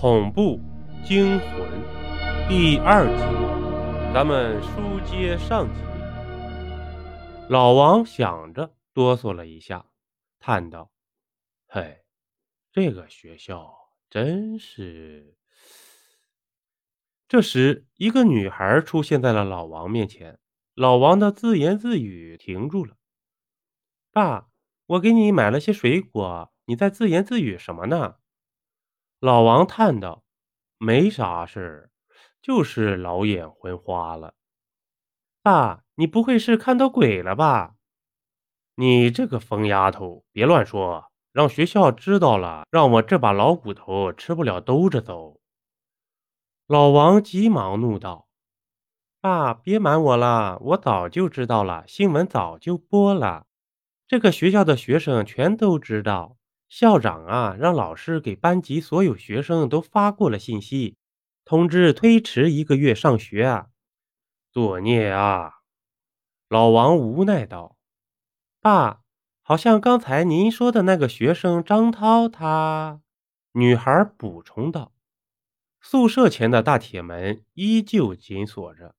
恐怖惊魂第二集，咱们书接上集。老王想着，哆嗦了一下，叹道：“嘿，这个学校真是……”这时，一个女孩出现在了老王面前。老王的自言自语停住了。“爸，我给你买了些水果，你在自言自语什么呢？”老王叹道：“没啥事儿，就是老眼昏花了。”爸，你不会是看到鬼了吧？你这个疯丫头，别乱说，让学校知道了，让我这把老骨头吃不了兜着走。老王急忙怒道：“爸，别瞒我了，我早就知道了，新闻早就播了，这个学校的学生全都知道。”校长啊，让老师给班级所有学生都发过了信息，通知推迟一个月上学啊！作孽啊！老王无奈道：“爸，好像刚才您说的那个学生张涛，他……”女孩补充道。宿舍前的大铁门依旧紧锁着，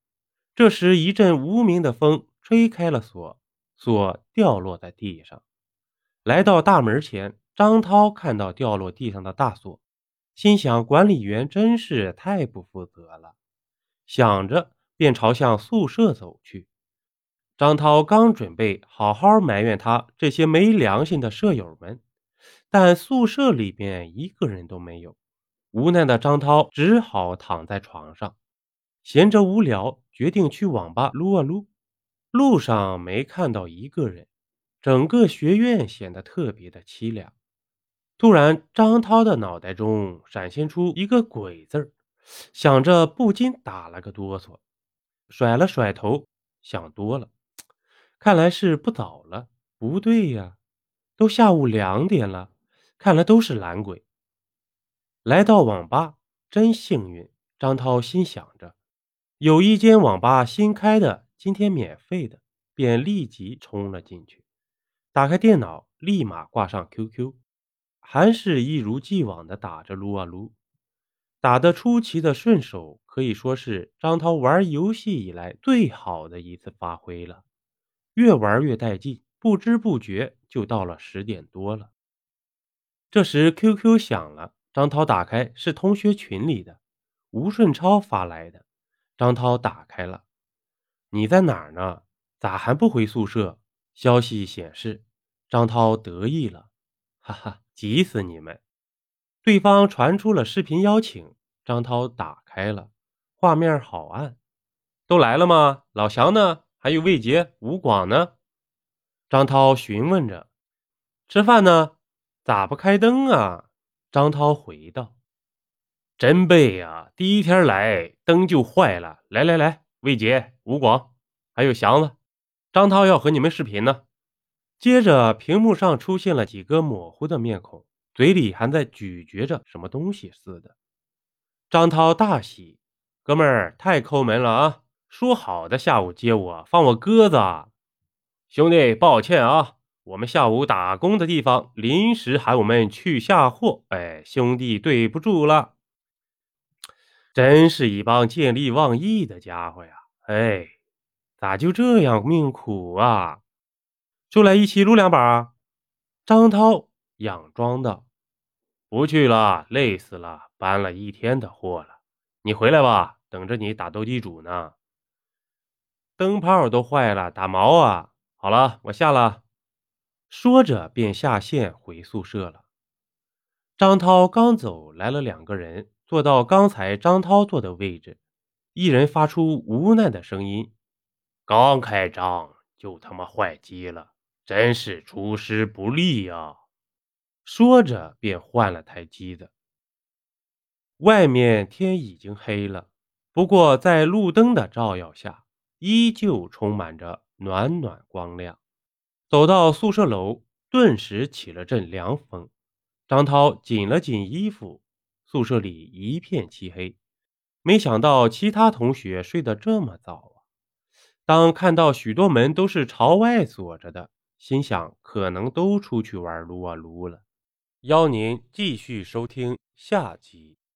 这时一阵无名的风吹开了锁，锁掉落在地上，来到大门前。张涛看到掉落地上的大锁，心想：管理员真是太不负责了。想着，便朝向宿舍走去。张涛刚准备好好埋怨他这些没良心的舍友们，但宿舍里边一个人都没有。无奈的张涛只好躺在床上，闲着无聊，决定去网吧撸啊撸。路上没看到一个人，整个学院显得特别的凄凉。突然，张涛的脑袋中闪现出一个“鬼”字儿，想着不禁打了个哆嗦，甩了甩头，想多了，看来是不早了。不对呀，都下午两点了，看来都是懒鬼。来到网吧，真幸运。张涛心想着，有一间网吧新开的，今天免费的，便立即冲了进去。打开电脑，立马挂上 QQ。还是一如既往的打着撸啊撸，打得出奇的顺手，可以说是张涛玩游戏以来最好的一次发挥了。越玩越带劲，不知不觉就到了十点多了。这时 QQ 响了，张涛打开，是同学群里的吴顺超发来的。张涛打开了，你在哪儿呢？咋还不回宿舍？消息显示，张涛得意了，哈哈。急死你们！对方传出了视频邀请，张涛打开了，画面好暗。都来了吗？老祥呢？还有魏杰、吴广呢？张涛询问着。吃饭呢？咋不开灯啊？张涛回道。真背呀！第一天来灯就坏了。来来来，魏杰、吴广，还有祥子，张涛要和你们视频呢。接着，屏幕上出现了几个模糊的面孔，嘴里还在咀嚼着什么东西似的。张涛大喜：“哥们儿，太抠门了啊！说好的下午接我，放我鸽子啊！兄弟，抱歉啊，我们下午打工的地方临时喊我们去下货，哎，兄弟，对不住了。真是一帮见利忘义的家伙呀！哎，咋就这样命苦啊？”出来一起撸两把啊，张涛佯装道：“不去了，累死了，搬了一天的货了。你回来吧，等着你打斗地主呢。灯泡都坏了，打毛啊！好了，我下了。”说着便下线回宿舍了。张涛刚走，来了两个人，坐到刚才张涛坐的位置，一人发出无奈的声音：“刚开张就他妈坏机了。”真是出师不利呀！说着便换了台机子。外面天已经黑了，不过在路灯的照耀下，依旧充满着暖暖光亮。走到宿舍楼，顿时起了阵凉风。张涛紧了紧衣服，宿舍里一片漆黑。没想到其他同学睡得这么早啊！当看到许多门都是朝外锁着的。心想，可能都出去玩撸啊撸了。邀您继续收听下集。